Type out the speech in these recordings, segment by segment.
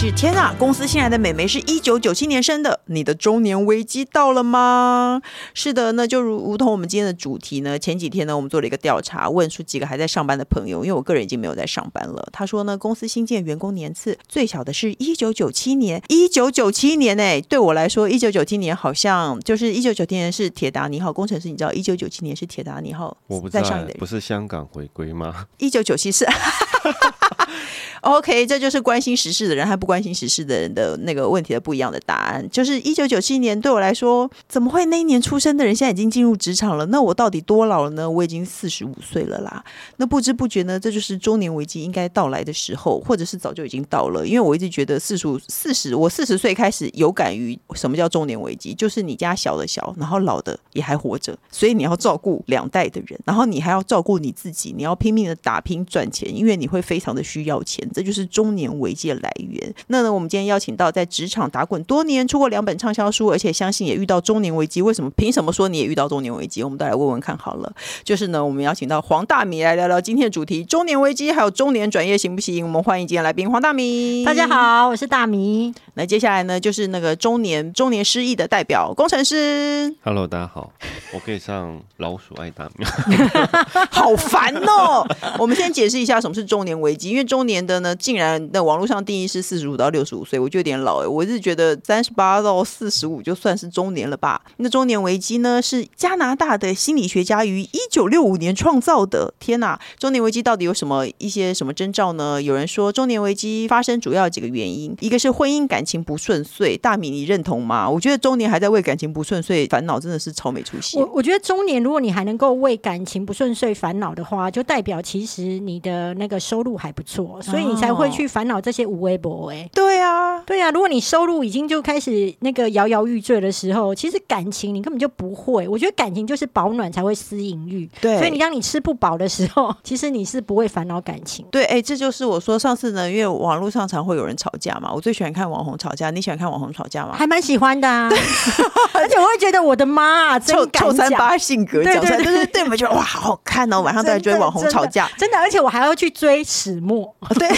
是天啊！公司新来的美眉是一九九七年生的，你的中年危机到了吗？是的，那就如如同我们今天的主题呢。前几天呢，我们做了一个调查，问出几个还在上班的朋友，因为我个人已经没有在上班了。他说呢，公司新建员工年次最小的是一九九七年，一九九七年哎，对我来说，一九九七年好像就是一九九七年是铁达尼号工程师，你知道一九九七年是铁达尼号？我不知道，不是香港回归吗？一九九七是。OK，这就是关心时事的人还不关心时事的人的那个问题的不一样的答案。就是一九九七年对我来说，怎么会那一年出生的人现在已经进入职场了？那我到底多老了呢？我已经四十五岁了啦。那不知不觉呢，这就是中年危机应该到来的时候，或者是早就已经到了。因为我一直觉得四十五、四十，我四十岁开始有感于什么叫中年危机，就是你家小的小，然后老的也还活着，所以你要照顾两代的人，然后你还要照顾你自己，你要拼命的打拼赚钱，因为你会非常的需要钱。这就是中年危机的来源。那呢，我们今天邀请到在职场打滚多年，出过两本畅销书，而且相信也遇到中年危机。为什么？凭什么说你也遇到中年危机？我们都来问问看好了。就是呢，我们邀请到黄大米来聊聊今天的主题：中年危机，还有中年转业行不行？我们欢迎今天来宾黄大米。大家好，我是大米。那接下来呢，就是那个中年中年失意的代表工程师。Hello，大家好，我可以上老鼠爱大米。好烦哦！我们先解释一下什么是中年危机，因为中年的。呢，竟然那网络上定义是四十五到六十五岁，我就有点老哎，我是觉得三十八到四十五就算是中年了吧？那中年危机呢，是加拿大的心理学家于一九六五年创造的。天哪，中年危机到底有什么一些什么征兆呢？有人说中年危机发生主要几个原因，一个是婚姻感情不顺遂。大米，你认同吗？我觉得中年还在为感情不顺遂烦恼，真的是超没出息。我我觉得中年如果你还能够为感情不顺遂烦恼的话，就代表其实你的那个收入还不错，所以。你才会去烦恼这些无微博哎，对啊，对啊。如果你收入已经就开始那个摇摇欲坠的时候，其实感情你根本就不会。我觉得感情就是保暖才会私淫欲，对。所以你当你吃不饱的时候，其实你是不会烦恼感情。对，哎，这就是我说上次呢，因为网络上常会有人吵架嘛，我最喜欢看网红吵架。你喜欢看网红吵架吗？还蛮喜欢的啊，而且我会觉得我的妈啊，真臭三八性格讲出来，就是对我们觉得哇，好好看哦，晚上都在追网红吵架，真的，真的，而且我还要去追始末，对。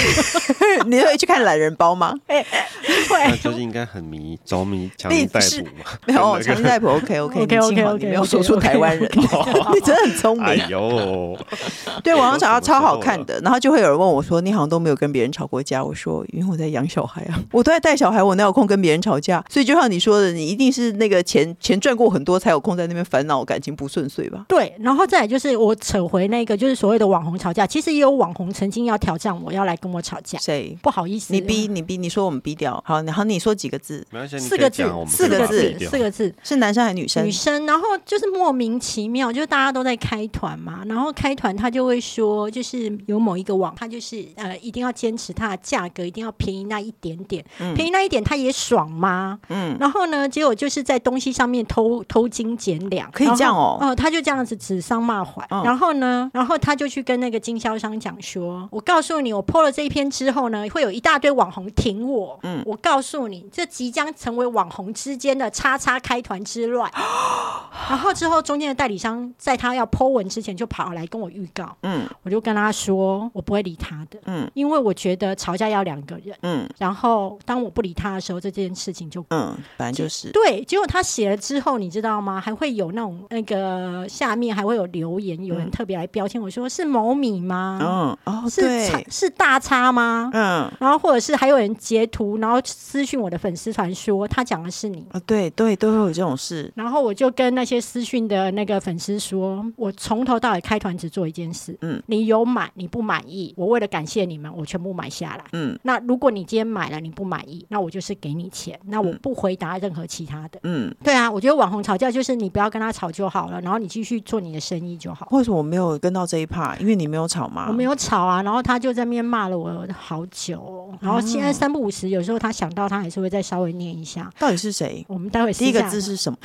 你会去看懒人包吗？会，那就是应该很迷着迷强尼戴普嘛？没有 强尼戴普，OK OK OK OK OK，没有说出台湾人，你真的很聪明。哎呦，对，网上找到超好看的，然后就会有人问我说：“你好像都没有跟别人吵过架？”我说：“因为我在养小孩啊，我都在带小孩，我哪有空跟别人吵架？”所以就像你说的，你一定是那个钱钱赚过很多，才有空在那边烦恼感情不顺遂吧？对，然后再来就是我扯回那个，就是所谓的网红吵架，其实也有网红曾经要挑战我要来跟我吵架。谁？不好意思，你逼你逼，你说我们逼掉。好，然后你说几个字？四个字，四个字，四个字，是男生还是女生？女生。然后就是莫名其妙，就是大家都在开团嘛，然后开团他就会说，就是有某一个网，他就是呃一定要坚持它的价格一定要便宜那一点点，嗯、便宜那一点他也爽吗？嗯。然后呢，结果就是在东西上面偷偷斤减两，可以这样哦。哦、呃，他就这样子指桑骂槐。嗯、然后呢，然后他就去跟那个经销商讲说：“我告诉你，我 po 了这一篇之后呢。”会有一大堆网红挺我，嗯，我告诉你，这即将成为网红之间的叉叉开团之乱。然后之后，中间的代理商在他要 po 文之前就跑来跟我预告，嗯，我就跟他说，我不会理他的，嗯，因为我觉得吵架要两个人，嗯，然后当我不理他的时候，这件事情就，嗯，反正就是对。结果他写了之后，你知道吗？还会有那种那个下面还会有留言，有人特别来标签我说是某米吗？嗯，哦，是是大叉吗？嗯。然后或者是还有人截图，然后私讯我的粉丝团说他讲的是你啊，对对，都会有这种事。然后我就跟那些私讯的那个粉丝说，我从头到尾开团只做一件事，嗯，你有买你不满意，我为了感谢你们，我全部买下来，嗯。那如果你今天买了你不满意，那我就是给你钱，那我不回答任何其他的，嗯，对啊，我觉得网红吵架就是你不要跟他吵就好了，然后你继续做你的生意就好。为什么我没有跟到这一趴？因为你没有吵嘛？我没有吵啊，然后他就在那边骂了我好久。然后现在三不五时，有时候他想到，他还是会再稍微念一下。到底是谁？我们待会第一个字是什么？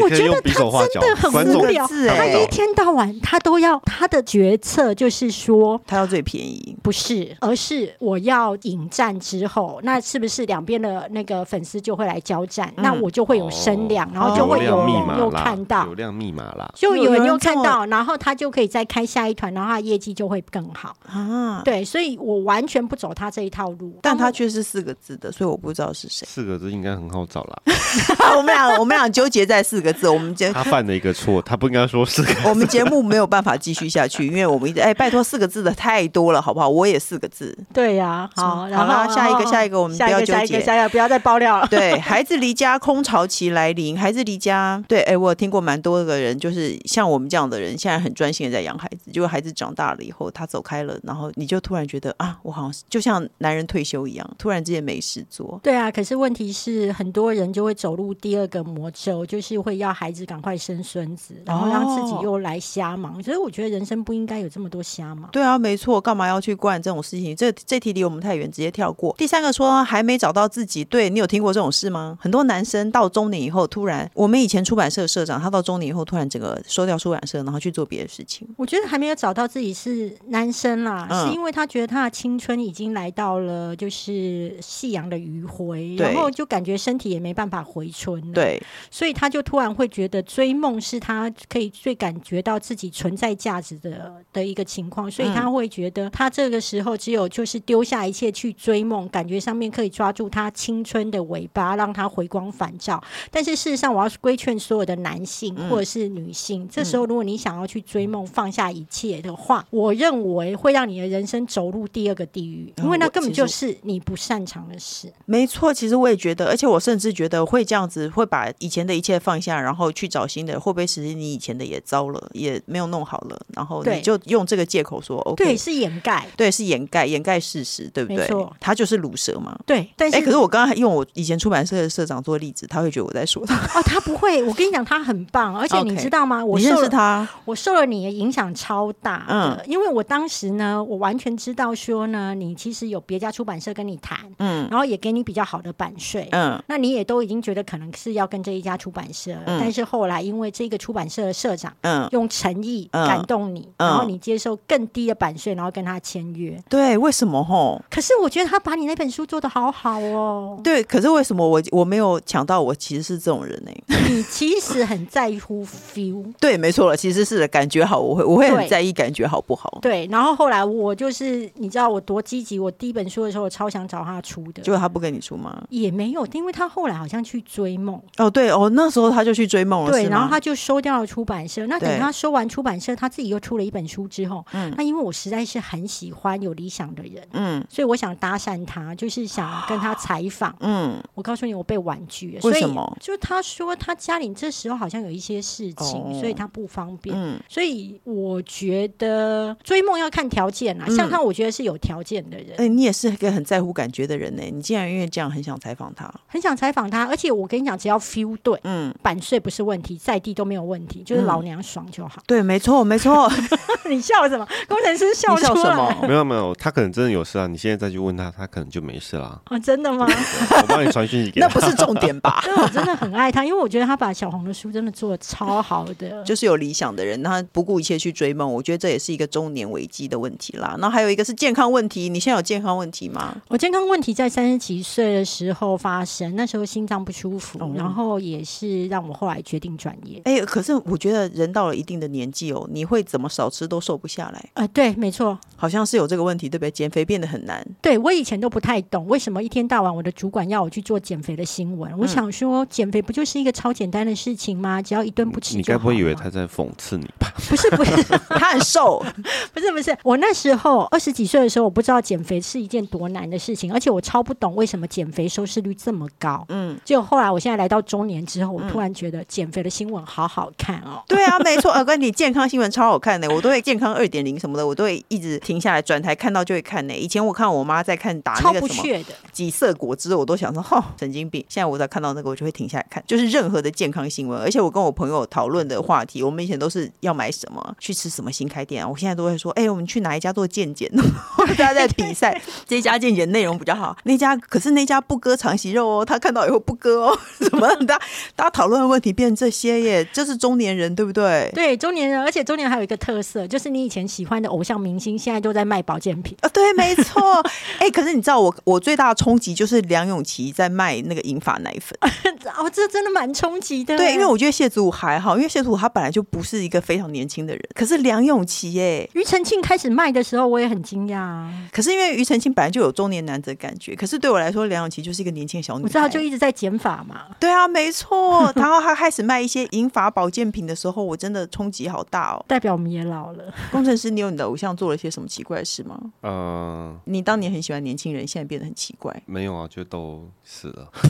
我觉得他真的很无聊，他一天到晚他都要他的决策就是说他要最便宜，不是，而是我要引战之后，那是不是两边的那个粉丝就会来交战？那我就会有声量，然后就会有人又看到流量密码啦，就有人又看到，然后他就可以再开下一团，然后他业绩就会更好啊。对，所以我完全不走他这一套路，但他却是四个字的，所以我不知道是谁。四个字应该很好找啦。我们俩我们俩纠结在四个字，我们节他犯了一个错，他不应该说四个字。我们节目没有办法继续下去，因为我们一直哎，拜托四个字的太多了，好不好？我也四个字。对呀，好，然后下一个下一个，我们不要纠结，下一个下一个不要再爆料了。对，孩子离家，空巢期来临，孩子离家，对，哎，我有听过蛮多个人，就是像我们这样的人，现在很专心的在养孩子，结果孩子长大了以后，他走开了，然后你就突然觉得啊，我好像就像男人退休一样，突然之间没事做。对啊，可是问题是很多人就会走入第二个魔咒，就是会要孩子赶快生孙子，然后让自己又来瞎忙。所以我觉得人生不应该有这么多瞎忙。对啊，没错，干嘛要去管这种事情？这这题离我们太远，直接跳过。第三个说还没找到自己，对，你有听过这种事吗？很多男生到中年以后，突然我们以前出版社社长，他到中年以后突然整个收掉出版社，然后去做别的事情。我觉得还没有找到自己是男生啦，嗯、是因为他觉得他的青春已经来到了就是夕阳的余晖，然后就感觉身体也没办法回春。对，所以他就突然会觉得追梦是他可以最感觉到自己存在价值的的一个情况，所以他会觉得他这个时候只有就是丢下一切去追梦，感觉上面可以抓住他青春的尾巴，让他回光返照。但是事实上，我要规劝所有的男性或者是女性，嗯、这时候如果你想要去追梦，放下一切的话，嗯、我认为会让你的人生走入第二个地狱，因为那根本就是你不擅长的事。没错，其实我也觉得，而且我甚至觉得会这样子，会把以前的一切放下，然后去找新的，会不会实际你以前的也糟了，也没有弄好了，然后你就用这个借口说 OK，对，是掩盖，对，是掩盖，掩盖事实，对不对？没错，他就是鲁蛇嘛。对，但是，哎，可是我刚刚用我以前出版社的社长做例子，他会觉得我在说他。哦，他不会，我跟你讲，他很棒，而且你知道吗？我认识他，我受了你的影响超大。嗯，因为我当时呢，我完全知道说呢，你其实有别家出版社跟你谈，嗯，然后也给你比较好的版税，嗯，那你也都已经觉得可能是要跟这一家出版社，但是后来因为这个出版社的社长，嗯，用诚意感动你，然后你接受更低的版税，然后跟他签约。对，为什么吼？可是我觉得他把你那本书做的好好哦。对，可是为什么我我没有抢到？我其实是这种人呢。你其实很在乎 feel。对，没错了，其实是的感觉好，我会我会很在意感觉好不好？对，然后后来我就是你知道我多积极，我第一本书的时候我超想找他出的，结果他不跟你出吗？也没有，因为他后来好像去追梦。哦，对哦，那时候他就去追梦了，对，然后他就收掉了出版社。那等他收完出版社，他自己又出了一本书之后，嗯，那因为我实在是很喜欢有理想的人，嗯，所以我想搭讪他，就是想跟他采访，嗯，我告诉你，我被婉拒了，为什么？就他说他家里这时候好像有一些事情，哦、所以他不方便。嗯，所以我觉得追梦要看条件啊，嗯、像他，我觉得是有条件的人。哎、欸，你也是一个很在乎感觉的人呢。你竟然因为这样很想采访他，很想采访他，而且我跟你讲，只要 feel 对，嗯，版税不是问题，在地都没有问题，就是老娘爽就好。嗯、对，没错，没错。你笑什么？工程师笑出来？笑什么？没有没有，他可能真的有事啊。你现在再去问他，他可能就没事了。哦，真的吗？我帮你传讯息给他。那不是重点吧？我真的很爱他，因为我觉得他把小红的书真的做的超好的。就是有理想的人，他不顾一切去追梦，我觉得这也是一个中年危机的问题啦。那还有一个是健康问题，你现在有健康问题吗？我健康问题在三十几岁的时候发生，那时候心脏不舒服，嗯、然后也是让我后来决定转业。哎、欸，可是我觉得人到了一定的年纪哦，你会怎么少吃都瘦不下来。呃，对，没错，好像是有这个问题，对不对？减肥变得很难。对，我以前都不太懂，为什么一天到晚我的主管要我去做减肥的新闻？嗯、我想说，减肥不就是一个超简单的事情吗？只要一顿不吃，你该不会以为他在讽刺你吧？不是，不是，他很瘦。不是，不是，我那时候二十几岁的时候，我不知道减肥是一件多难的事情，而且我超不懂为什么减肥收视率这么高。嗯，结果后来我现在来到中年之后，我突然觉得减肥的新闻好好看哦。对啊，没错，耳哥，你健康新闻超好看的，我都会健康二点零什么的，我都会一直停下来转台看到就会看呢。以前我看我妈在看打那个什么几色果汁，我都想说哈神经病。现在我在看到那个，我就会停下来看，就是任何的健康新闻，而且我跟我朋友讨论的话题，我们以前都是要买什么，去吃什么新开店啊。我现在都会说，哎、欸，我们去哪一家做健检？大家在比赛，这家健检内容比较好，那家可是那家不割肠息肉哦，他看到以后不割哦，什么？大家大家讨论论的问题变这些耶，这是中年人对不对？对，中年人，而且中年人还有一个特色，就是你以前喜欢的偶像明星，现在都在卖保健品啊。对，没错。哎、欸，可是你知道我我最大的冲击就是梁咏琪在卖那个银发奶粉。哦，这真的蛮冲击的。对，因为我觉得谢祖武还好，因为谢祖武他本来就不是一个非常年轻的人。可是梁咏琪，耶，庾澄庆开始卖的时候，我也很惊讶啊。可是因为庾澄庆本来就有中年男子的感觉，可是对我来说，梁咏琪就是一个年轻小女孩。我知道，就一直在减法嘛。对啊，没错。然后他开始卖一些银发保健品的时候，我真的冲击好大哦。代表我们也老了。工程师，你有你的偶像做了些什么奇怪的事吗？嗯、呃，你当年很喜欢年轻人，现在变得很奇怪。没有啊，就都死了。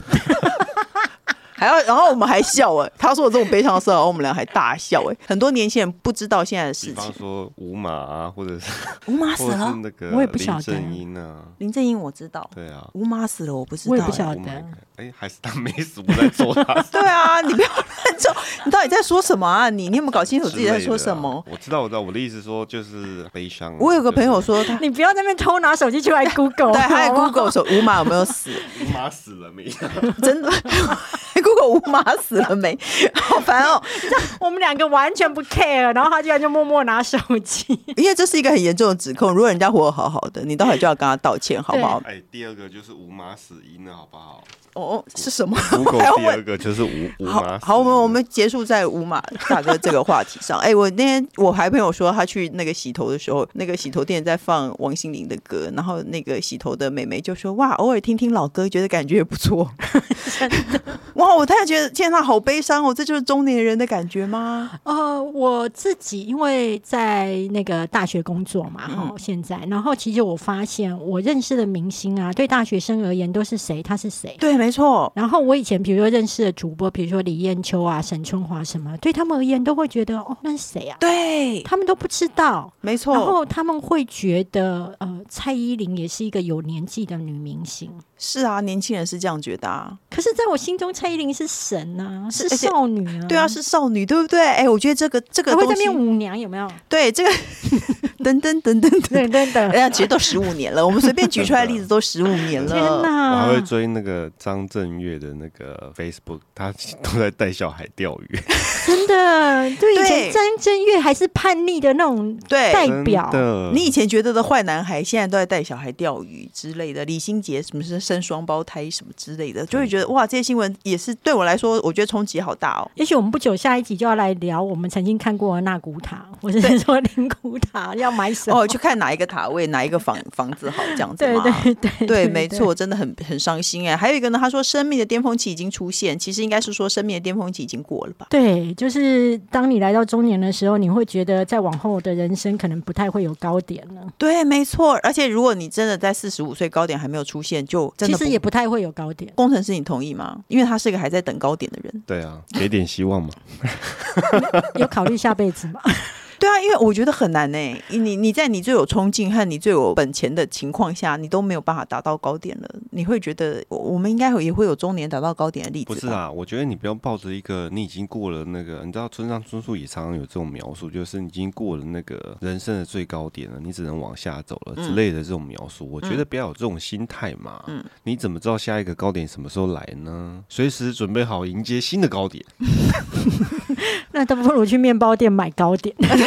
还要，然后我们还笑哎，他说我这种悲伤的事，然后我们俩还大笑哎。很多年轻人不知道现在的事情，比方说吴马啊，或者是吴马死了，那个我也不晓得。林正英啊，林正英我知道，对啊，吴马死了我不知道，我也不晓得。哎、欸，还是他没死，我在揍他。对啊，你不要乱揍，你到底在说什么啊？你你有没有搞清楚自己在说什么？啊、我知道，我知道，我的意思说就是悲伤。我有个朋友说他，你不要在那边偷拿手机出来 Google，对，他在 Google 说吴马有没有死？吴马死了没？真的。Google 吴马死了没？好烦哦！我们两个完全不 care，然后他居然就默默拿手机，因为这是一个很严重的指控。如果人家活得好好的，你待会就要跟他道歉，好不好？哎，第二个就是吴马死因了，好不好？哦，是什么 第二个就是五五马。好，我们我们结束在五马大哥这个话题上。哎，我那天我还朋友说，他去那个洗头的时候，那个洗头店在放王心凌的歌，然后那个洗头的妹妹就说：“哇，偶尔听听老歌，觉得感觉也不错。”真的哇，我突然觉得天呐，好悲伤哦！这就是中年人的感觉吗？呃，我自己因为在那个大学工作嘛，哈、嗯，现在，然后其实我发现我认识的明星啊，对大学生而言都是谁？他是谁？对，没错。然后我以前比如说认识的主播，比如说李艳秋啊、沈春华什么，对他们而言都会觉得哦，那是谁啊？对，他们都不知道，没错。然后他们会觉得呃，蔡依林也是一个有年纪的女明星。是啊，年轻人是这样觉得啊。可是在我心中，蔡依林是神啊，是少女啊。对啊，是少女，对不对？哎，我觉得这个这个东西，会在变舞娘有没有？对，这个等等等等等等等，哎呀，其实都十五年了，我们随便举出来的例子 都十五年了。天哪！我还会追那个张震岳的那个 Facebook，他都在带小孩钓鱼。真的，对，以前张震岳还是叛逆的那种代表。你以前觉得的坏男孩，现在都在带小孩钓鱼之类的。李心洁什么是生双胞胎什么之类的，就会觉得哇，这些新闻也是对我来说，我觉得冲击好大哦。也许我们不久下一集就要来聊我们曾经看过的纳古塔，或者是说灵古塔要买什么？哦，去看哪一个塔位，哪一个房房子好这样子吗？对对对对，对，没错，真的很很伤心哎。还有一个呢，他说生命的巅峰期已经出现，其实应该是说生命的巅峰期已经过了吧？对，就是当你来到中年的时候，你会觉得再往后的人生可能不太会有高点了。对，没错。而且如果你真的在四十五岁高点还没有出现，就真的其实也不太会有高点。工程师，你同意吗？因为他是一个还在等高点的人。对啊，给点希望嘛。有考虑下辈子吗？对啊，因为我觉得很难呢。你你在你最有冲劲和你最有本钱的情况下，你都没有办法达到高点了。你会觉得我们应该也会有中年达到高点的例子？不是啊，我觉得你不要抱着一个你已经过了那个，你知道村上春树也常常有这种描述，就是你已经过了那个人生的最高点了，你只能往下走了之类的这种描述。嗯、我觉得不要有这种心态嘛。嗯，你怎么知道下一个高点什么时候来呢？随时准备好迎接新的高点。那倒不如去面包店买糕点。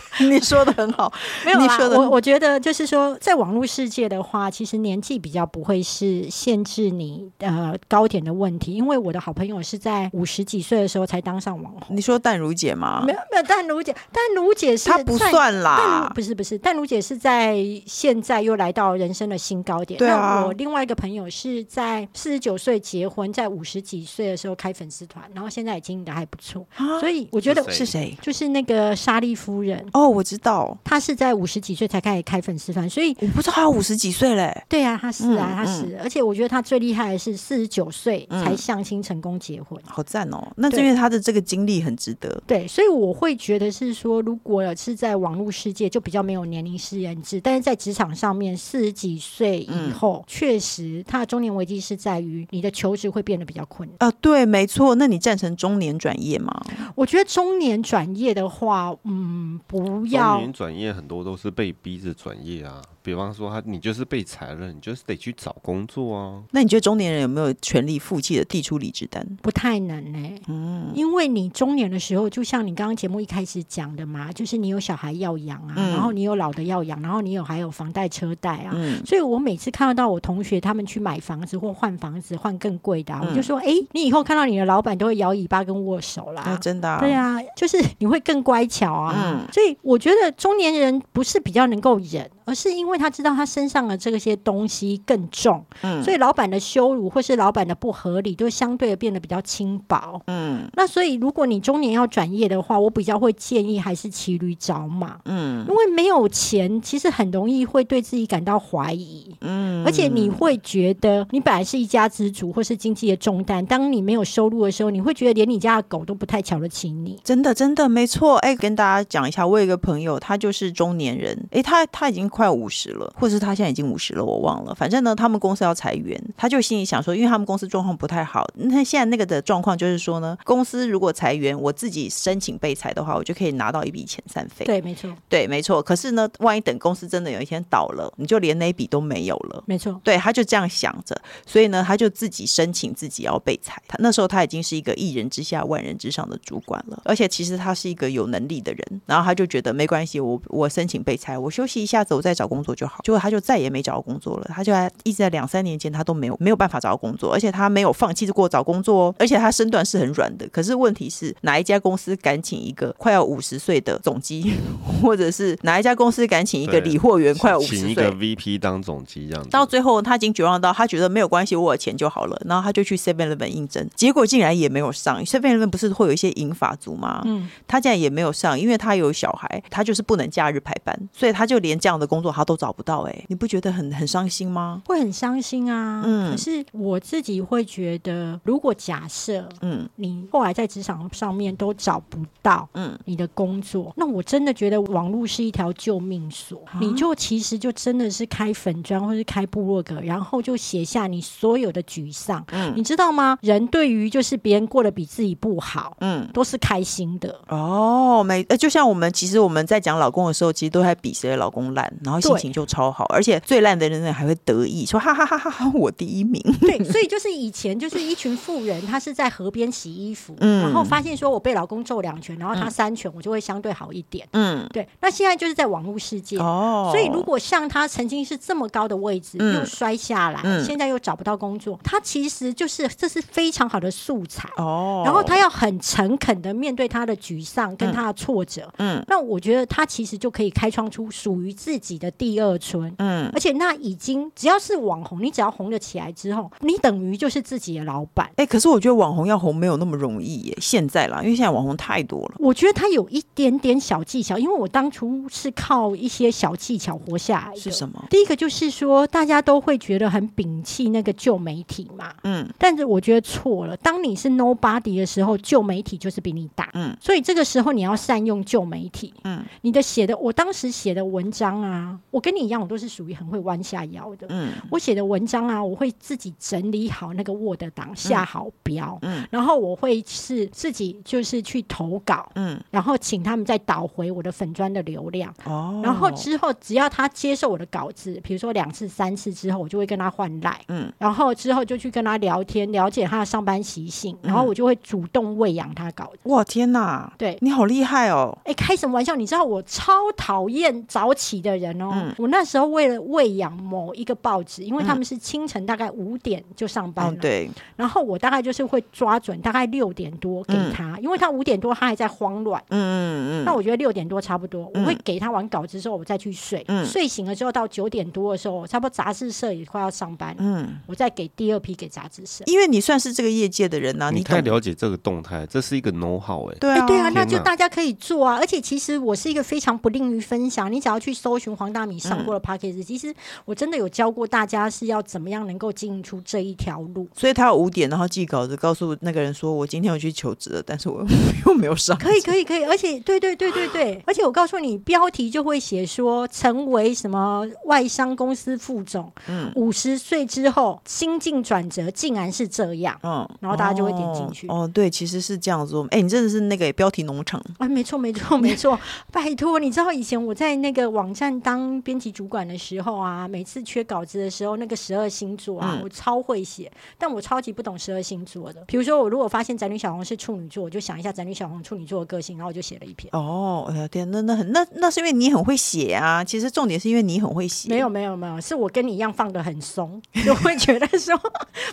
你说的很好，没有啦。我我觉得就是说，在网络世界的话，其实年纪比较不会是限制你呃高点的问题。因为我的好朋友是在五十几岁的时候才当上网红。你说淡如姐吗？没有没有，淡如姐，淡如姐是她不算啦，不是不是，淡如姐是在现在又来到人生的新高点。对啊。我另外一个朋友是在四十九岁结婚，在五十几岁的时候开粉丝团，然后现在也经营的还不错。啊。所以我觉得是谁？就是那个莎莉夫人。哦。我知道他是在五十几岁才开始开粉丝团，所以我不知道他五十几岁嘞。对啊，他是啊，他是，嗯、而且我觉得他最厉害的是四十九岁才相亲成功结婚，好赞哦！那是因为他的这个经历很值得。对，所以我会觉得是说，如果是在网络世界，就比较没有年龄限制，但是在职场上面，四十几岁以后，确、嗯、实他的中年危机是在于你的求职会变得比较困难啊。对，没错。那你赞成中年转业吗？我觉得中年转业的话，嗯，不。不要。中年转业很多都是被逼着转业啊。比方说他，你就是被裁了，你就是得去找工作啊。那你觉得中年人有没有权利负气的递出离职单？不太能呢、欸。嗯，因为你中年的时候，就像你刚刚节目一开始讲的嘛，就是你有小孩要养啊，嗯、然后你有老的要养，然后你有还有房贷车贷啊。嗯。所以我每次看到我同学他们去买房子或换房子换更贵的、啊，嗯、我就说：哎、欸，你以后看到你的老板都会摇尾巴跟握手啦。啊、真的、啊。对啊，就是你会更乖巧啊。嗯。所以我觉得中年人不是比较能够忍。而是因为他知道他身上的这些东西更重，嗯，所以老板的羞辱或是老板的不合理，都相对的变得比较轻薄，嗯。那所以如果你中年要转业的话，我比较会建议还是骑驴找马，嗯，因为没有钱，其实很容易会对自己感到怀疑，嗯，而且你会觉得你本来是一家之主或是经济的重担，当你没有收入的时候，你会觉得连你家的狗都不太瞧得起你。真的，真的没错。哎，跟大家讲一下，我有一个朋友，他就是中年人，哎，他他已经快。快五十了，或者是他现在已经五十了，我忘了。反正呢，他们公司要裁员，他就心里想说，因为他们公司状况不太好。那现在那个的状况就是说呢，公司如果裁员，我自己申请被裁的话，我就可以拿到一笔遣散费。对，没错。对，没错。可是呢，万一等公司真的有一天倒了，你就连那笔都没有了。没错。对，他就这样想着，所以呢，他就自己申请自己要被裁。他那时候他已经是一个一人之下万人之上的主管了，而且其实他是一个有能力的人。然后他就觉得没关系，我我申请被裁，我休息一下子，我再找工作就好。结果他就再也没找到工作了，他就在一直在两三年间，他都没有没有办法找到工作，而且他没有放弃过找工作哦，而且他身段是很软的。可是问题是，哪一家公司敢请一个快要五十岁的总机，或者是哪一家公司敢请一个理货员快要五十岁，请一个 VP 当总机这样子？到最后他已经绝望到，他觉得没有关系，我有钱就好了。然后他就去 Seven Eleven 应征，结果竟然也没有上。Seven Eleven 不是会有一些银发族吗？嗯，他竟然也没有上，因为他有小孩，他就是不能假日排班，所以他就连这样的工作他都找不到。哎，你不觉得很很伤心吗？会很伤心啊。嗯，可是我自己会觉得，如果假设，嗯，你后来在职场上面都找不到，嗯，你的工作，嗯、那我真的觉得网络是一条救命锁。啊、你就其实就真的是开粉砖或是开部落格，然后就写下你所有的沮丧。嗯，你知道吗？人对于就是别人过得比自己不好，嗯，都是开心的。哦，每呃，就像我们其实我们在讲老公的时候，其实都在比谁的老公烂，然后心情就超。好，而且最烂的人呢还会得意说哈哈哈哈哈，我第一名。对，所以就是以前就是一群富人，他是在河边洗衣服，嗯，然后发现说我被老公揍两拳，然后他三拳，我就会相对好一点。嗯，对。那现在就是在网络世界哦，所以如果像他曾经是这么高的位置，又摔下来，现在又找不到工作，他其实就是这是非常好的素材哦。然后他要很诚恳的面对他的沮丧跟他的挫折，嗯，那我觉得他其实就可以开创出属于自己的第二春。嗯，而且那已经只要是网红，你只要红了起来之后，你等于就是自己的老板。哎、欸，可是我觉得网红要红没有那么容易耶。现在啦，因为现在网红太多了。我觉得他有一点点小技巧，因为我当初是靠一些小技巧活下来的。是什么？第一个就是说，大家都会觉得很摒弃那个旧媒体嘛。嗯。但是我觉得错了。当你是 nobody 的时候，旧媒体就是比你大。嗯。所以这个时候你要善用旧媒体。嗯。你的写的，我当时写的文章啊，我跟你一样。我都是属于很会弯下腰的。嗯，我写的文章啊，我会自己整理好那个 Word 档，下好标。嗯，然后我会是自己就是去投稿。嗯，然后请他们再导回我的粉砖的流量。哦，然后之后只要他接受我的稿子，比如说两次、三次之后，我就会跟他换赖。嗯，然后之后就去跟他聊天，了解他的上班习性，然后我就会主动喂养他稿子。哇，天哪！对，你好厉害哦！哎，开什么玩笑？你知道我超讨厌早起的人哦。嗯，我那时候。为了喂养某一个报纸，因为他们是清晨大概五点就上班了，对。然后我大概就是会抓准大概六点多给他，因为他五点多他还在慌乱，嗯嗯嗯。那我觉得六点多差不多，我会给他完稿子之后，我再去睡。睡醒了之后到九点多的时候，差不多杂志社也快要上班，嗯，我再给第二批给杂志社。因为你算是这个业界的人呐，你太了解这个动态，这是一个 know how 哎，对啊，对啊，那就大家可以做啊。而且其实我是一个非常不吝于分享，你只要去搜寻黄大米上过了 Podcast，、嗯、其实我真的有教过大家是要怎么样能够经营出这一条路。所以他有五点，然后寄稿子告诉那个人说：“我今天要去求职了，但是我又没有上。”可以，可以，可以，而且对对对对对，而且我告诉你，标题就会写说成为什么外商公司副总，嗯，五十岁之后心境转折竟然是这样，嗯，然后大家就会点进去。哦，哦，对，其实是这样子。哎，你真的是那个标题农场啊？没错，没错，没错。拜托，你知道以前我在那个网站当编辑主管的时候啊，每次缺稿子的时候，那个十二星座啊，嗯、我超会写，但我超级不懂十二星座的。比如说，我如果发现宅女小红是处女座，我就想一下宅女小红处女座的个性，然后我就写了一篇。哦，哎呀天，那那很那那是因为你很会写啊。其实重点是因为你很会写。没有没有没有，是我跟你一样放的很松，就会觉得说，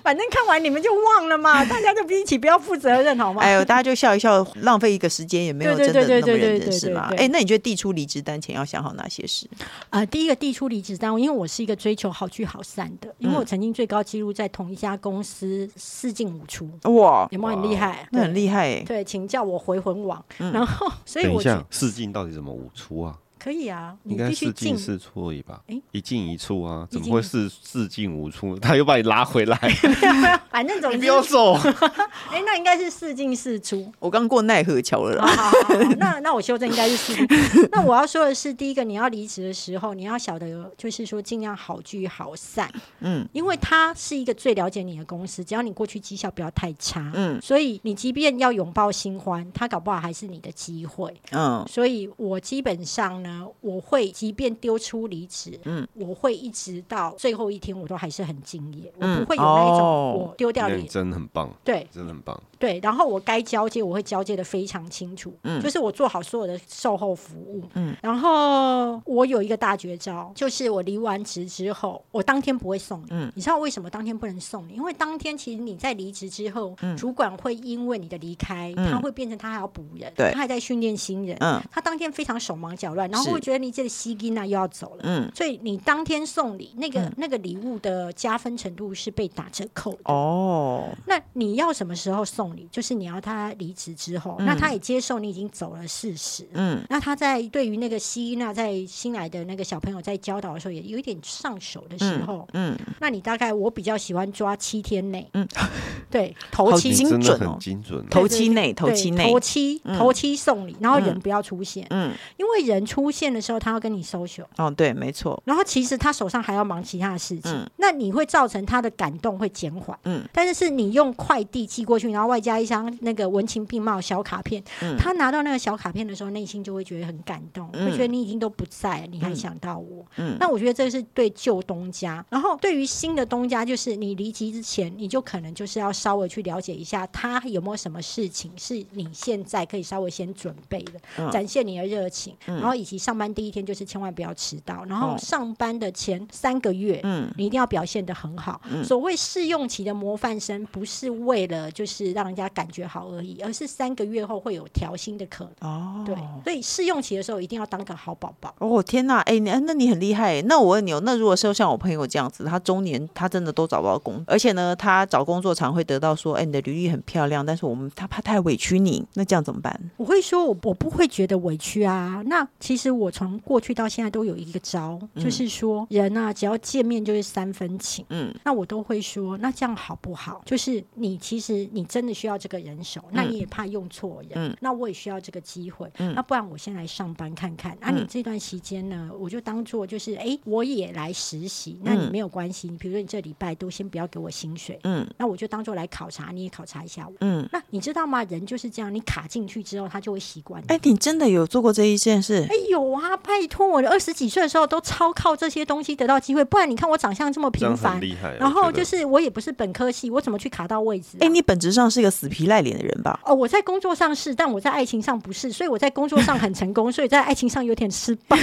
反正看完你们就忘了嘛，大家就一起不要负责任好吗？哎呦，大家就笑一笑，浪费一个时间也没有真的那么认真是吗？哎，那你觉得递出离职单前要想好哪些事？啊、呃，第一个递出离职单，因为我是一个追求好聚好散的，因为我曾经最高纪录在同一家公司四进五出，哇，有没有很厉害？那很厉害哎。对，请叫我回魂网。嗯、然后，所以我等一下，四进到底怎么五出啊？可以啊，应该四进四出而已吧？哎，一进一出啊，怎么会是四进五出？他又把你拉回来，没有，反正总之你不要走。哎，那应该是四进四出。我刚过奈何桥了啦。好好好好，那那我修正应该是四。那我要说的是，第一个你要离职的时候，你要晓得，就是说尽量好聚好散。嗯，因为他是一个最了解你的公司，只要你过去绩效不要太差。嗯，所以你即便要拥抱新欢，他搞不好还是你的机会。嗯，所以我基本上呢。我会即便丢出离职，嗯，我会一直到最后一天，我都还是很敬业，嗯、我不会有那一种我丢掉离，真的很棒，对，真的很棒。对，然后我该交接，我会交接的非常清楚，嗯，就是我做好所有的售后服务，嗯，然后我有一个大绝招，就是我离完职之后，我当天不会送你，嗯，你知道为什么当天不能送你？因为当天其实你在离职之后，嗯，主管会因为你的离开，嗯，他会变成他还要补人，对，他还在训练新人，嗯，他当天非常手忙脚乱，然后会觉得你这个西金娜又要走了，嗯，所以你当天送礼，那个那个礼物的加分程度是被打折扣的，哦，那你要什么时候送礼？就是你要他离职之后，嗯、那他也接受你已经走了事实。嗯，那他在对于那个希娜在新来的那个小朋友在教导的时候，也有一点上手的时候。嗯，嗯。那你大概我比较喜欢抓七天内。嗯，对，头七精准很精准。头七内，头七内，头七头七送礼，然后人不要出现。嗯，因为人出现的时候，他要跟你 social。哦，对，没错。然后其实他手上还要忙其他的事情，嗯、那你会造成他的感动会减缓。嗯，但是是你用快递寄过去，然后外。加一张那个文情并茂小卡片，嗯、他拿到那个小卡片的时候，内心就会觉得很感动，嗯、会觉得你已经都不在，你还想到我。嗯，那我觉得这是对旧东家，然后对于新的东家，就是你离职之前，你就可能就是要稍微去了解一下他有没有什么事情是你现在可以稍微先准备的，嗯、展现你的热情，嗯、然后以及上班第一天就是千万不要迟到，然后上班的前三个月，嗯，你一定要表现的很好。嗯、所谓试用期的模范生，不是为了就是让。人家感觉好而已，而是三个月后会有调薪的可能。哦，对，所以试用期的时候一定要当个好宝宝。哦，天哪，哎，那那你很厉害。那我问你哦，那如果说像我朋友这样子，他中年他真的都找不到工，而且呢，他找工作常会得到说，哎，你的履历很漂亮，但是我们他怕太委屈你，那这样怎么办？我会说，我我不会觉得委屈啊。那其实我从过去到现在都有一个招，嗯、就是说人啊，只要见面就是三分情。嗯，那我都会说，那这样好不好？就是你其实你真的。需要这个人手，那你也怕用错人，嗯、那我也需要这个机会，嗯、那不然我先来上班看看。那、你这段时间呢，我就当做就是，哎，我也来实习，那你没有关系。你比如说你这礼拜都先不要给我薪水，嗯，那我就当做来考察，你也考察一下我，嗯。那你知道吗？人就是这样，你卡进去之后，他就会习惯。哎，你真的有做过这一件事？哎，有啊，拜托，我二十几岁的时候都超靠这些东西得到机会，不然你看我长相这么平凡，厉害。然后就是我也不是本科系，我怎么去卡到位置、啊？哎，你本质上是一个。死皮赖脸的人吧？哦，我在工作上是，但我在爱情上不是，所以我在工作上很成功，所以在爱情上有点失败。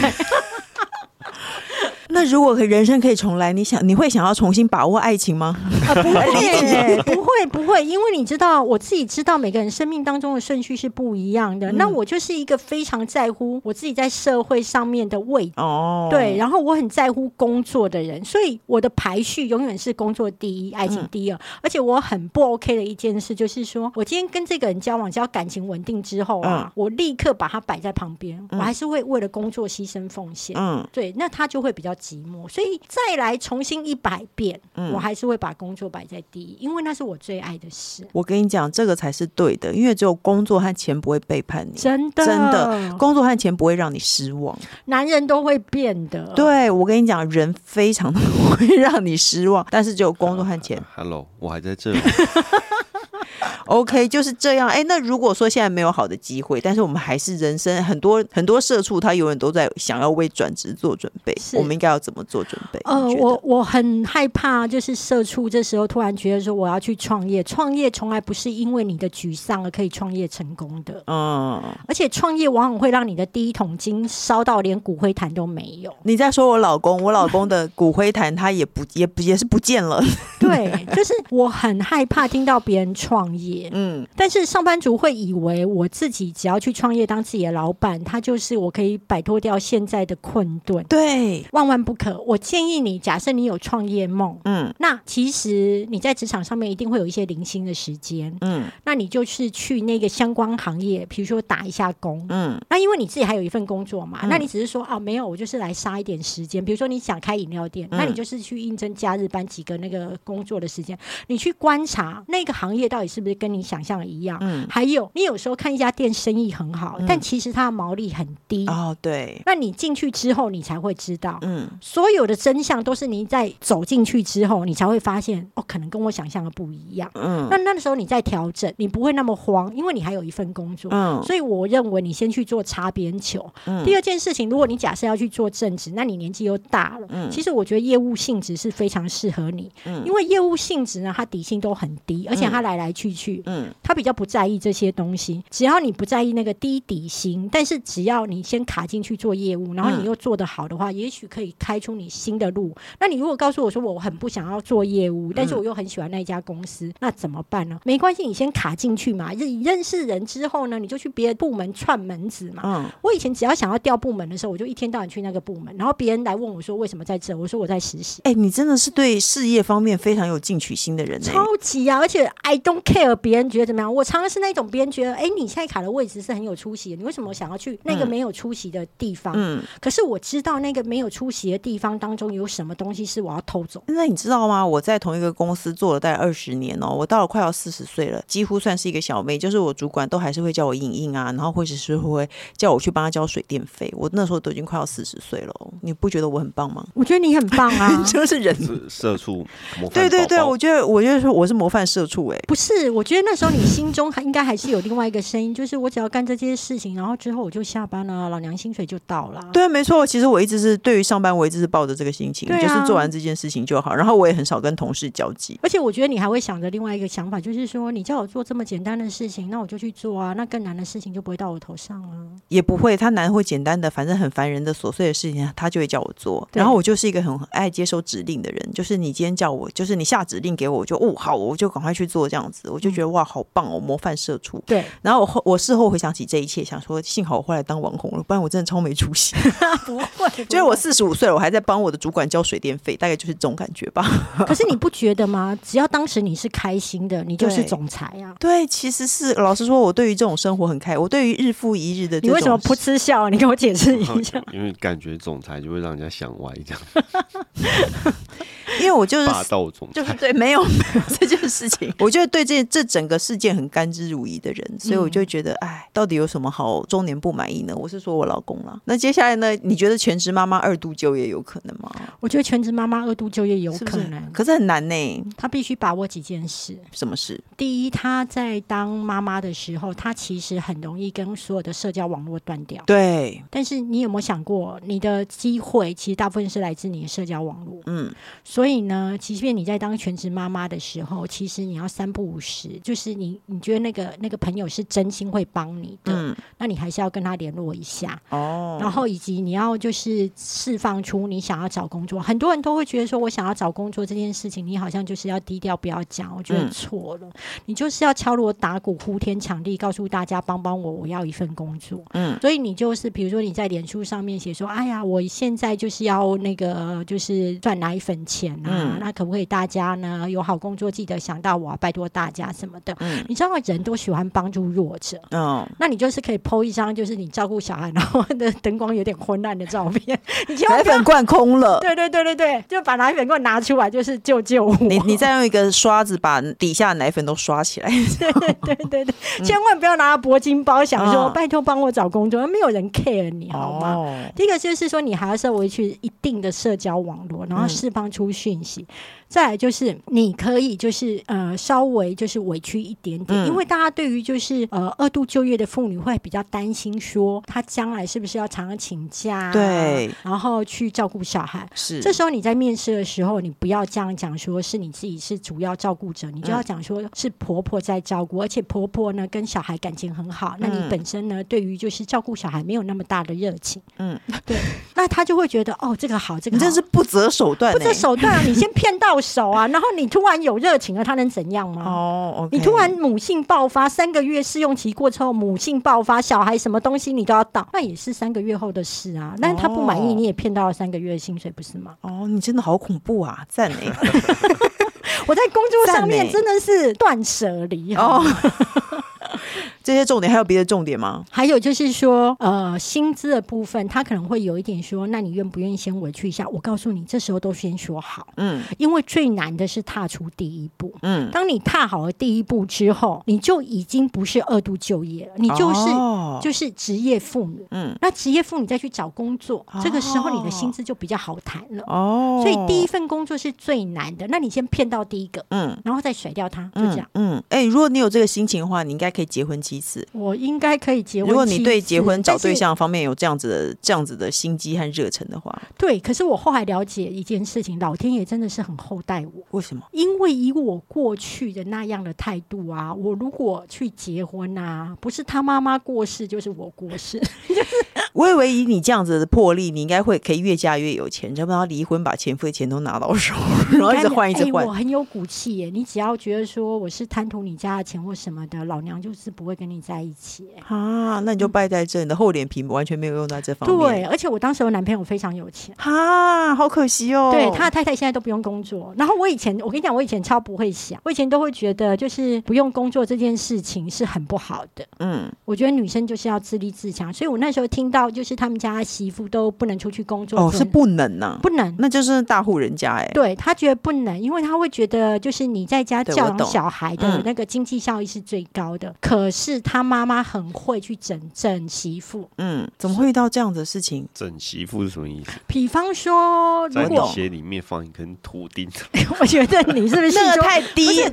那如果人生可以重来，你想你会想要重新把握爱情吗？啊、不会，不会，不会，因为你知道，我自己知道每个人生命当中的顺序是不一样的。嗯、那我就是一个非常在乎我自己在社会上面的位置，哦，对，然后我很在乎工作的人，所以我的排序永远是工作第一，爱情第二。嗯、而且我很不 OK 的一件事就是说，我今天跟这个人交往，只要感情稳定之后啊，嗯、我立刻把他摆在旁边，嗯、我还是会为了工作牺牲奉献。嗯，对，那他就会比较寂寞。所以再来重新一百遍，嗯、我还是会把工作摆在第一，因为那是我最爱的事。我跟你讲，这个才是对的，因为只有工作和钱不会背叛你，真的，真的，工作和钱不会让你失望。男人都会变的，对，我跟你讲，人非常的会让你失望，但是只有工作和钱。Uh, Hello，我还在这里。OK，就是这样。哎，那如果说现在没有好的机会，但是我们还是人生很多很多社畜，他永远都在想要为转职做准备。是我们应该要怎么做准备？呃，我我很害怕，就是社畜这时候突然觉得说我要去创业。创业从来不是因为你的沮丧而可以创业成功的。嗯，而且创业往往会让你的第一桶金烧到连骨灰坛都没有。你在说我老公？我老公的骨灰坛他也不也不也是不见了。对，就是我很害怕听到别人创业。嗯，但是上班族会以为我自己只要去创业当自己的老板，他就是我可以摆脱掉现在的困顿。对，万万不可。我建议你，假设你有创业梦，嗯，那其实你在职场上面一定会有一些零星的时间，嗯，那你就是去那个相关行业，比如说打一下工，嗯，那因为你自己还有一份工作嘛，嗯、那你只是说啊，没有，我就是来杀一点时间。比如说你想开饮料店，嗯、那你就是去应征假日班几个那个工作的时间，你去观察那个行业到底是不是跟跟你想象的一样，嗯，还有你有时候看一家店生意很好，嗯、但其实它的毛利很低哦，对。那你进去之后，你才会知道，嗯，所有的真相都是你在走进去之后，你才会发现，哦，可能跟我想象的不一样，嗯。那那个时候你在调整，你不会那么慌，因为你还有一份工作，嗯。所以我认为你先去做擦边球。嗯。第二件事情，如果你假设要去做正职，那你年纪又大了，嗯。其实我觉得业务性质是非常适合你，嗯，因为业务性质呢，它底薪都很低，而且它来来去去。嗯，他比较不在意这些东西，只要你不在意那个低底薪，但是只要你先卡进去做业务，然后你又做得好的话，嗯、也许可以开出你新的路。那你如果告诉我说我很不想要做业务，但是我又很喜欢那一家公司，嗯、那怎么办呢？没关系，你先卡进去嘛。认认识人之后呢，你就去别的部门串门子嘛。嗯，我以前只要想要调部门的时候，我就一天到晚去那个部门，然后别人来问我说为什么在这，我说我在实习。哎、欸，你真的是对事业方面非常有进取心的人，超级啊！而且 I don't care。别人觉得怎么样？我常常是那种别人觉得，哎，你现在卡的位置是很有出息的，你为什么想要去那个没有出息的地方？嗯，可是我知道那个没有出息的地方当中有什么东西是我要偷走。那你知道吗？我在同一个公司做了大概二十年哦，我到了快要四十岁了，几乎算是一个小妹，就是我主管都还是会叫我影印啊，然后或者是会叫我去帮他交水电费。我那时候都已经快要四十岁了，你不觉得我很棒吗？我觉得你很棒啊，就 是人社畜模范宝宝。对对对，我觉得我觉得说我是模范社畜哎，不是，我觉得那时候你心。中还应该还是有另外一个声音，就是我只要干这些事情，然后之后我就下班了，老娘薪水就到了。对，没错。其实我一直是对于上班，我一直是抱着这个心情，啊、就是做完这件事情就好。然后我也很少跟同事交际。而且我觉得你还会想着另外一个想法，就是说你叫我做这么简单的事情，那我就去做啊。那更难的事情就不会到我头上啊。也不会，他难会简单的，反正很烦人的琐碎的事情，他就会叫我做。然后我就是一个很爱接受指令的人，就是你今天叫我，就是你下指令给我，我就哦好，我就赶快去做这样子。我就觉得哇，好棒哦，模范社畜。对，然后我后我事后回想起这一切，想说幸好我后来当网红了，不然我真的超没出息。不会，就是我四十五岁了，我还在帮我的主管交水电费，大概就是这种感觉吧。可是你不觉得吗？只要当时你是开心的，你就是总裁啊。对，其实是老实说，我对于这种生活很开。我对于日复一日的，你为什么噗嗤笑？你给我解释一下。因为感觉总裁就会让人家想歪这样。因为我就是霸道总裁，就是对，没有没有这件事情，我觉得对这这整个事件很甘之如饴的人，所以我就觉得，哎，到底有什么好中年不满意呢？我是说我老公了。那接下来呢？你觉得全职妈妈二度就业有可能吗？我觉得全职妈妈二度就业有可能，是是，可是很难呢。她必须把握几件事。什么事？第一，她在当妈妈的时候，她其实很容易跟所有的社交网络断掉。对。但是你有没有想过，你的机会其实大部分是来自你的社交网络？嗯。所以呢，即便你在在当全职妈妈的时候，其实你要三不五时，就是你你觉得那个那个朋友是真心会帮你的，嗯，那你还是要跟他联络一下哦。然后以及你要就是释放出你想要找工作，很多人都会觉得说我想要找工作这件事情，你好像就是要低调不要讲，我觉得错了，嗯，你就是要敲锣打鼓、呼天抢地，告诉大家帮帮我，我要一份工作。嗯，所以你就是比如说你在脸书上面写说，哎呀，我现在就是要那个就是赚奶粉钱啊，嗯，那可不可以大家呢有好工作记得想到我，拜托大家什么的。嗯，你知道人都喜欢帮助弱者。嗯，那你就是可以 po 一张就是你照顾小孩，然后的灯光有点昏暗的照片，你奶粉罐空了。对对对对对，就把奶粉罐拿出来，就是救救我。你你再用一个刷子把底下的奶粉都刷起来。对对对对对，嗯，千万不要拿铂金包，想说，嗯，拜托帮我找工作，没有人 care 你好吗？哦，第一个就是说，你还要设维持一定的社交网络，然后释放出讯息。嗯再来就是，你可以就是呃稍微就是委屈一点点，嗯、因为大家对于就是呃二度就业的妇女会比较担心，说她将来是不是要常常请假，对，然后去照顾小孩。是，这时候你在面试的时候，你不要这样讲，说是你自己是主要照顾者，你就要讲说是婆婆在照顾，而且婆婆呢跟小孩感情很好，那你本身呢对于就是照顾小孩没有那么大的热情，嗯，对，那他就会觉得哦这个好，这个好，你这是不择手段，不择手段啊，你先骗到。手啊，然后你突然有热情了，他能怎样吗？哦，oh, okay. 你突然母性爆发，三个月试用期过之后，母性爆发，小孩什么东西你都要到，那也是三个月后的事啊。但是他不满意，你也骗到了三个月的薪水，不是吗？哦，oh, 你真的好恐怖啊！赞美，我在工作上面真的是断舍离哦。这些重点还有别的重点吗？还有就是说，呃，薪资的部分，他可能会有一点说，那你愿不愿意先委屈一下？我告诉你，这时候都先说好，嗯，因为最难的是踏出第一步，嗯，当你踏好了第一步之后，你就已经不是二度就业了，你就是、哦、就是职业妇女，嗯，那职业妇女再去找工作，哦、这个时候你的薪资就比较好谈了，哦，所以第一份工作是最难的，那你先骗到第一个，嗯，然后再甩掉他，就这样，嗯，哎、嗯。欸，如果你有这个心情的话，你应该可以结婚期。我应该可以结婚。如果你对结婚找对象方面有这样子的这样子的心机和热忱的话，对。可是我后来了解一件事情，老天爷真的是很厚待我。为什么？因为以我过去的那样的态度啊，我如果去结婚啊，不是他妈妈过世，就是我过世。我以为以你这样子的魄力，你应该会可以越嫁越有钱，要不然离婚把前夫的钱都拿到手，然后一直换一直换。欸，我很有骨气耶！你只要觉得说我是贪图你家的钱或什么的，老娘就是不会跟你在一起。啊，那你就败在这，你的厚脸皮完全没有用在这方面。对，而且我当时我男朋友非常有钱。啊，好可惜哦。对，他的太太现在都不用工作。然后我以前，我跟你讲，我以前超不会想，我以前都会觉得就是不用工作这件事情是很不好的。嗯，我觉得女生就是要自立自强。所以我那时候听到。就是他们家媳妇都不能出去工作哦，是不能呐、啊，不能，那就是大户人家哎、欸。对，他觉得不能，因为他会觉得就是你在家教养小孩的那个经济效益是最高的。嗯、可是他妈妈很会去整整媳妇，嗯，怎么会遇到这样的事情？整媳妇是什么意思？比方说，在你鞋里面放一根图钉，我觉得你是不是 那个太低？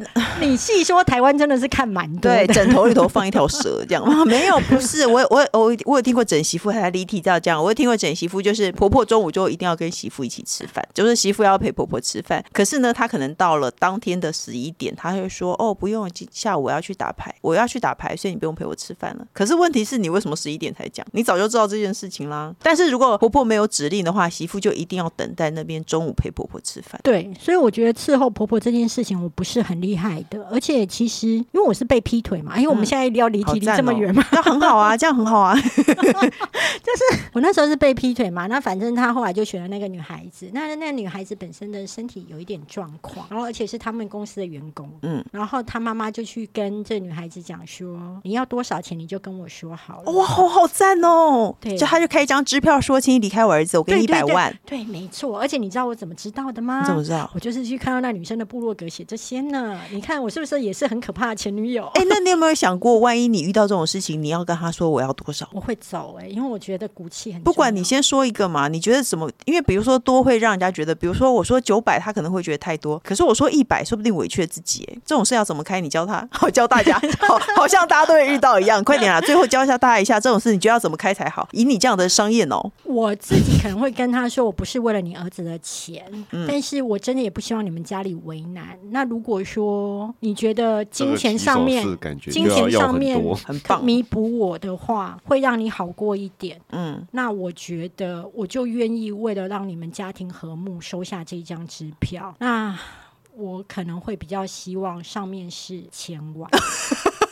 你细说台湾真的是看蛮多，对，枕头里头放一条蛇 这样吗？没有，不是，我我我我有听过整媳妇还。离题到这样，我有听过整媳妇，就是婆婆中午就一定要跟媳妇一起吃饭，就是媳妇要陪婆婆吃饭。可是呢，她可能到了当天的十一点，她会说：“哦，不用，下午我要去打牌，我要去打牌，所以你不用陪我吃饭了。”可是问题是你为什么十一点才讲？你早就知道这件事情啦。但是如果婆婆没有指令的话，媳妇就一定要等待那边中午陪婆婆吃饭。对，所以我觉得伺候婆婆这件事情我不是很厉害的，而且其实因为我是被劈腿嘛，因为我们现在要离题离这么远嘛，那、嗯哦、很好啊，这样很好啊。就是我那时候是被劈腿嘛，那反正他后来就选了那个女孩子。那那个女孩子本身的身体有一点状况，然后而且是他们公司的员工，嗯，然后他妈妈就去跟这女孩子讲说：“你要多少钱你就跟我说好了。”哇，好好赞哦！对，就他就开一张支票说：“请你离开我儿子，我给你一百万。对对对”对，没错。而且你知道我怎么知道的吗？你怎么知道？我就是去看到那女生的部落格写这些呢。你看我是不是也是很可怕的前女友？哎，那你有没有想过，万一你遇到这种事情，你要跟他说我要多少？我会走哎、欸，因为我觉得骨气很。不管你先说一个嘛，你觉得什么？因为比如说多会让人家觉得，比如说我说九百，他可能会觉得太多。可是我说一百，说不定委屈了自己。这种事要怎么开？你教他，好教大家，好好像大家都会遇到一样。快点啊，最后教一下大家一下，这种事你觉得要怎么开才好？以你这样的商业脑，我自己可能会跟他说，我不是为了你儿子的钱，嗯、但是我真的也不希望你们家里为难。那如果说你觉得金钱上面，金钱上面很棒，弥补我的话，会让你好过一点。嗯，那我觉得我就愿意为了让你们家庭和睦，收下这张支票。那我可能会比较希望上面是千万。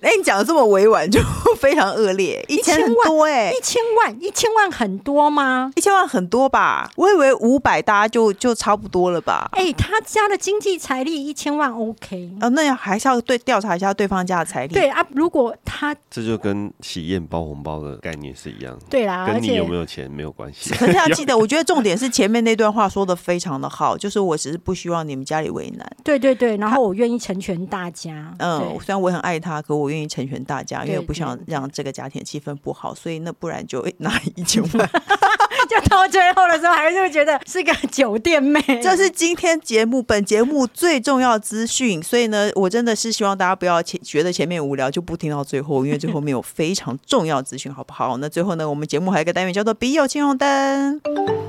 哎，你讲的这么委婉，就 非常恶劣。一千多哎，一千万，一千万很多吗？一千万很多吧？我以为五百大家就就差不多了吧？哎，他家的经济财力一千万 OK 啊？那还是要对调查一下对方家的财力。对啊，如果他这就跟喜宴包红包的概念是一样。对啦，跟你有没有钱没有关系。可是要记得，我觉得重点是前面那段话说的非常的好，就是我只是不希望你们家里为难。对对对，然后我愿意成全大家。嗯，虽然我很爱他，可我愿意成全大家。因为我不想让这个家庭气氛不好，所以那不然就拿一千万，就到最后的时候还是会觉得是个酒店妹。这是今天节目本节目最重要资讯，所以呢，我真的是希望大家不要前觉得前面无聊就不听到最后，因为最后面有非常重要资讯，好不好？那最后呢，我们节目还有一个单元叫做“笔友青红灯”，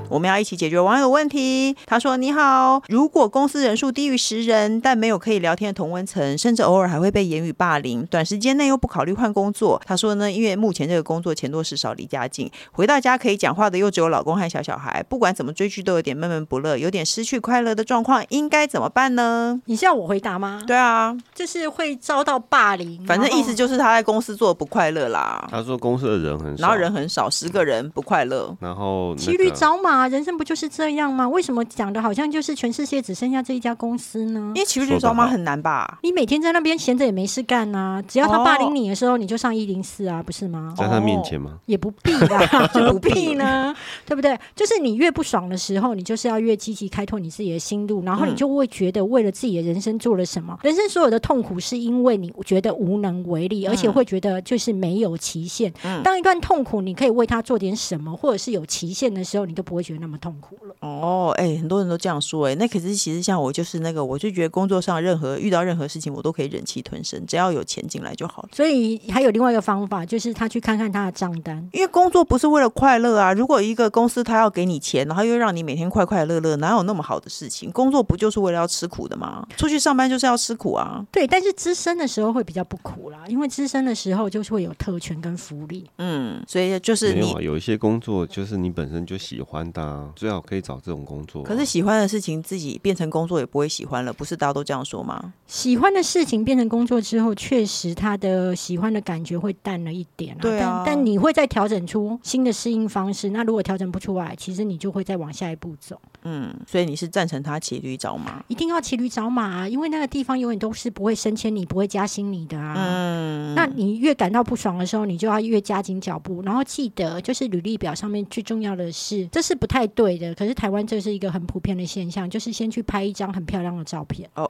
我们要一起解决网友问题。他说：“你好，如果公司人数低于十人，但没有可以聊天的同温层，甚至偶尔还会被言语霸凌，短时间内又不考虑换。”工作，他说呢，因为目前这个工作钱多事少，离家近，回到家可以讲话的又只老公和小小孩，不管怎么追剧都有点闷闷不乐，有点失去快乐的状况，应该怎么办呢？你是要我回答吗？对啊，就是会遭到霸凌，反正意思就是他在公司做的不快乐啦。他说公司的人很少，然后人很少，十个人不快乐，然后骑驴找马，人生不就是这样吗？为什么讲的好像就是全世界只剩下这一家公司呢？因为骑驴找马很难吧？你每天在那边闲着也没事干啊，只要他霸凌你的时候，你就上一零四。啊，不是吗？在他面前吗？也不必啦，就不必呢，对不对？就是你越不爽的时候，你就是要越积极开拓你自己的心路，然后你就会觉得为了自己的人生做了什么。人生所有的痛苦是因为你觉得无能为力，而且会觉得就是没有期限。当一段痛苦你可以为他做点什么，或者是有期限的时候，你都不会觉得那么痛苦了。哦，哎，很多人都这样说，哎，那可是其实像我就是那个，我就觉得工作上任何遇到任何事情，我都可以忍气吞声，只要有钱进来就好了。所以还有另外一个方。方法就是他去看看他的账单，因为工作不是为了快乐啊。如果一个公司他要给你钱，然后又让你每天快快乐乐，哪有那么好的事情？工作不就是为了要吃苦的吗？出去上班就是要吃苦啊。对，但是资深的时候会比较不苦啦，因为资深的时候就是会有特权跟福利。嗯，所以就是你有，有一些工作就是你本身就喜欢的啊，最好可以找这种工作啊。可是喜欢的事情自己变成工作也不会喜欢了，不是大家都这样说吗？喜欢的事情变成工作之后，确实他的喜欢的感觉会淡了一点啊。对啊，但，但你会再调整出新的适应方式。那如果调整不出来，其实你就会再往下一步走。嗯，所以你是赞成他骑驴找马？一定要骑驴找马啊，因为那个地方永远都是不会升迁你，不会加薪你的啊。嗯，那你越感到不爽的时候，你就要越加紧脚步。然后记得，就是履历表上面最重要的是，这是不太对的。可是台湾这是一个很普遍的现象，就是先去拍一张很漂亮的照片。哦，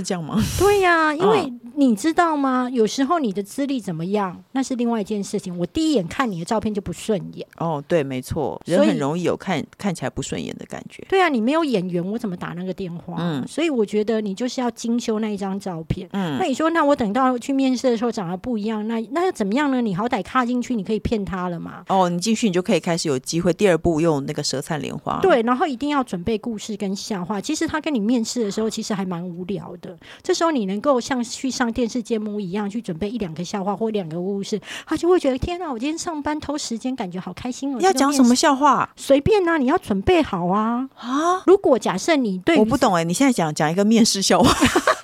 是这样吗？对呀、啊，因为你知道吗？有时候你的资历怎么样，那是另外一件事情。我第一眼看你的照片就不顺眼。哦，对，没错，人很容易有看看起来不顺眼的。感觉对啊，你没有眼缘，我怎么打那个电话？嗯，所以我觉得你就是要精修那一张照片。嗯，那你说，那我等到去面试的时候长得不一样，那那又怎么样呢？你好歹踏进去，你可以骗他了嘛？哦，你进去你就可以开始有机会。第二步用那个舌灿莲花。对，然后一定要准备故事跟笑话。其实他跟你面试的时候，其实还蛮无聊的。这时候你能够像去上电视节目一样，去准备一两个笑话或两个故事，他就会觉得天哪，我今天上班偷时间，感觉好开心哦。要讲什么笑话？随便啊，你要准备好啊啊！如果假设你对，我不懂哎，你现在讲讲一个面试笑话。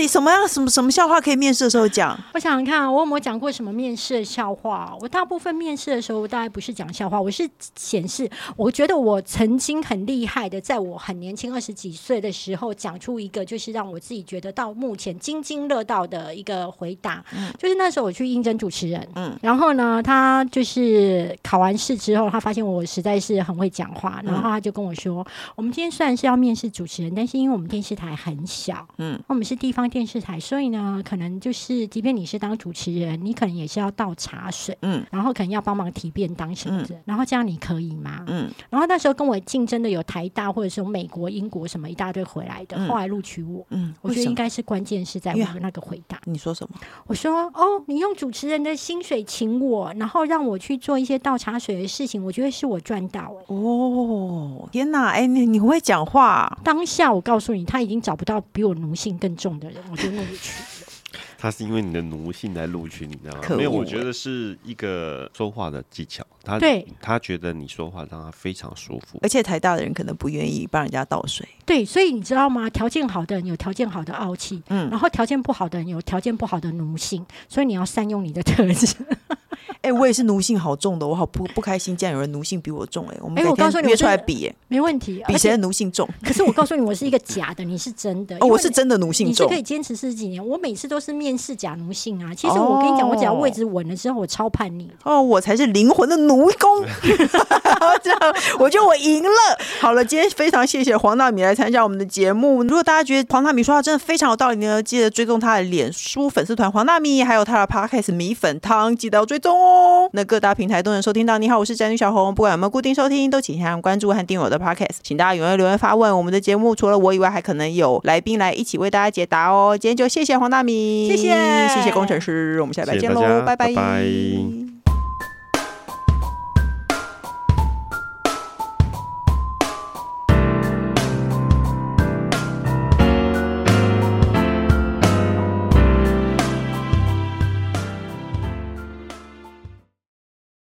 到底什么样什么什么笑话可以面试的时候讲？我想想看，我有没有讲过什么面试的笑话？我大部分面试的时候，我大概不是讲笑话，我是显示我觉得我曾经很厉害的，在我很年轻二十几岁的时候，讲出一个就是让我自己觉得到目前津津乐道的一个回答。嗯，就是那时候我去应征主持人，嗯，然后呢，他就是考完试之后，他发现我实在是很会讲话，然后他就跟我说：“嗯，我们今天虽然是要面试主持人，但是因为我们电视台很小，嗯，我们是地方。”电视台，所以呢，可能就是即便你是当主持人，你可能也是要倒茶水，嗯，然后可能要帮忙提便当什么的，嗯、然后这样你可以吗？嗯，然后那时候跟我竞争的有台大或者是美国、英国什么一大堆回来的，嗯、后来录取我，嗯，我觉得应该是关键是在我的那个回答。你说什么？我说哦，你用主持人的薪水请我，然后让我去做一些倒茶水的事情，我觉得是我赚到了。哦，天哪，哎，你你会讲话？当下我告诉你，他已经找不到比我奴性更重的人，我就录取了。他是因为你的奴性来录取你，知道吗？没有，我觉得是一个说话的技巧。他对他觉得你说话让他非常舒服，而且台大的人可能不愿意帮人家倒水。对，所以你知道吗？条件好的人有条件好的傲气，嗯，然后条件不好的人有条件不好的奴性，所以你要善用你的特质。哎、欸，我也是奴性好重的，我好不不开心，竟然有人奴性比我重，欸。哎，我们改天约出来比，欸，没问题，比谁的奴性重。可是我告诉你，我是一个假的，你是真的。哦，我是真的奴性重，你是可以坚持十几年。我每次都是面试假奴性啊。其实我跟你讲，我只要位置稳了之后，我超叛逆。哦，我才是灵魂的奴工。这样，我觉得我赢了。好了，今天非常谢谢黄大米来参加我们的节目。如果大家觉得黄大米说话真的非常有道理呢，记得追踪他的脸书粉丝团黄大米，还有他的 Podcast 米粉汤，记得要追踪哦。那各大平台都能收听到。你好，我是宅女小红。不管有没有固定收听，都请先关注和订阅我的 Podcast。请大家踊跃留言发问。我们的节目除了我以外，还可能有来宾来一起为大家解答哦。今天就谢谢黄大米，谢谢，谢谢工程师。我们下礼拜见喽，拜拜。拜拜。